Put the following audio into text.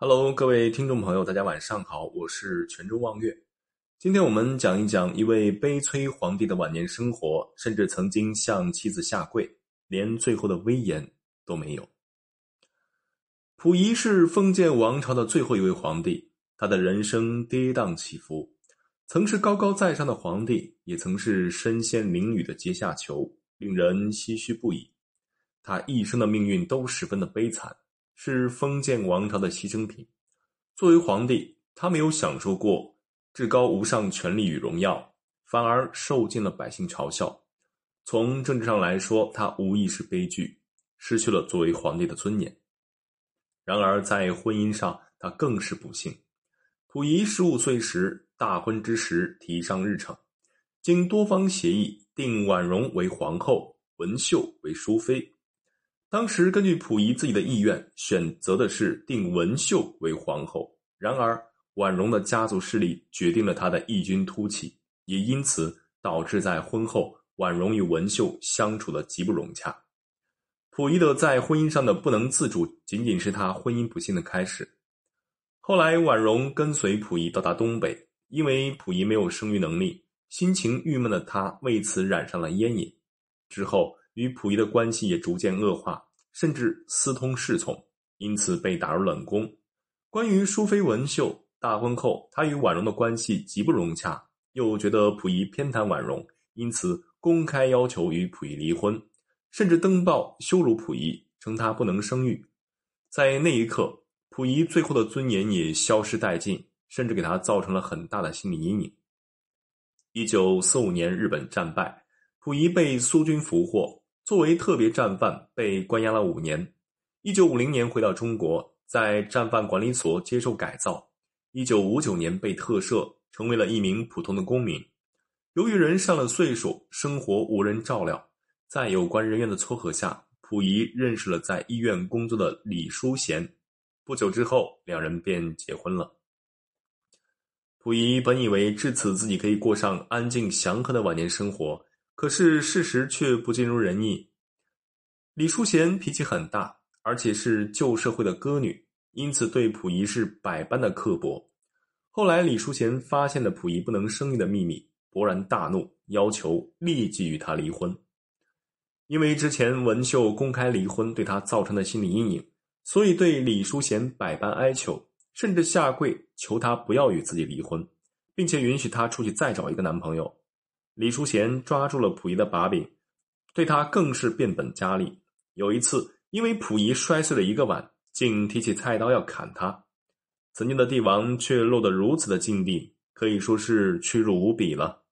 Hello，各位听众朋友，大家晚上好，我是泉州望月。今天我们讲一讲一位悲催皇帝的晚年生活，甚至曾经向妻子下跪，连最后的威严都没有。溥仪是封建王朝的最后一位皇帝，他的人生跌宕起伏，曾是高高在上的皇帝，也曾是身陷囹圄的阶下囚，令人唏嘘不已。他一生的命运都十分的悲惨。是封建王朝的牺牲品。作为皇帝，他没有享受过至高无上权力与荣耀，反而受尽了百姓嘲笑。从政治上来说，他无疑是悲剧，失去了作为皇帝的尊严。然而，在婚姻上，他更是不幸。溥仪十五岁时，大婚之时提上日程，经多方协议，定婉容为皇后，文秀为淑妃。当时根据溥仪自己的意愿，选择的是定文秀为皇后。然而，婉容的家族势力决定了她的异军突起，也因此导致在婚后，婉容与文秀相处的极不融洽。溥仪的在婚姻上的不能自主，仅仅是他婚姻不幸的开始。后来，婉容跟随溥仪到达东北，因为溥仪没有生育能力，心情郁闷的她为此染上了烟瘾。之后。与溥仪的关系也逐渐恶化，甚至私通侍从，因此被打入冷宫。关于淑妃文秀，大婚后她与婉容的关系极不融洽，又觉得溥仪偏袒婉容，因此公开要求与溥仪离婚，甚至登报羞辱溥仪，称他不能生育。在那一刻，溥仪最后的尊严也消失殆尽，甚至给他造成了很大的心理阴影。一九四五年，日本战败，溥仪被苏军俘获。作为特别战犯，被关押了五年。一九五零年回到中国，在战犯管理所接受改造。一九五九年被特赦，成为了一名普通的公民。由于人上了岁数，生活无人照料，在有关人员的撮合下，溥仪认识了在医院工作的李淑贤。不久之后，两人便结婚了。溥仪本以为至此自己可以过上安静祥和的晚年生活。可是事实却不尽如人意。李淑贤脾气很大，而且是旧社会的歌女，因此对溥仪是百般的刻薄。后来李淑贤发现了溥仪不能生育的秘密，勃然大怒，要求立即与他离婚。因为之前文秀公开离婚对他造成的心理阴影，所以对李淑贤百般哀求，甚至下跪求他不要与自己离婚，并且允许他出去再找一个男朋友。李淑贤抓住了溥仪的把柄，对他更是变本加厉。有一次，因为溥仪摔碎了一个碗，竟提起菜刀要砍他。曾经的帝王却落得如此的境地，可以说是屈辱无比了。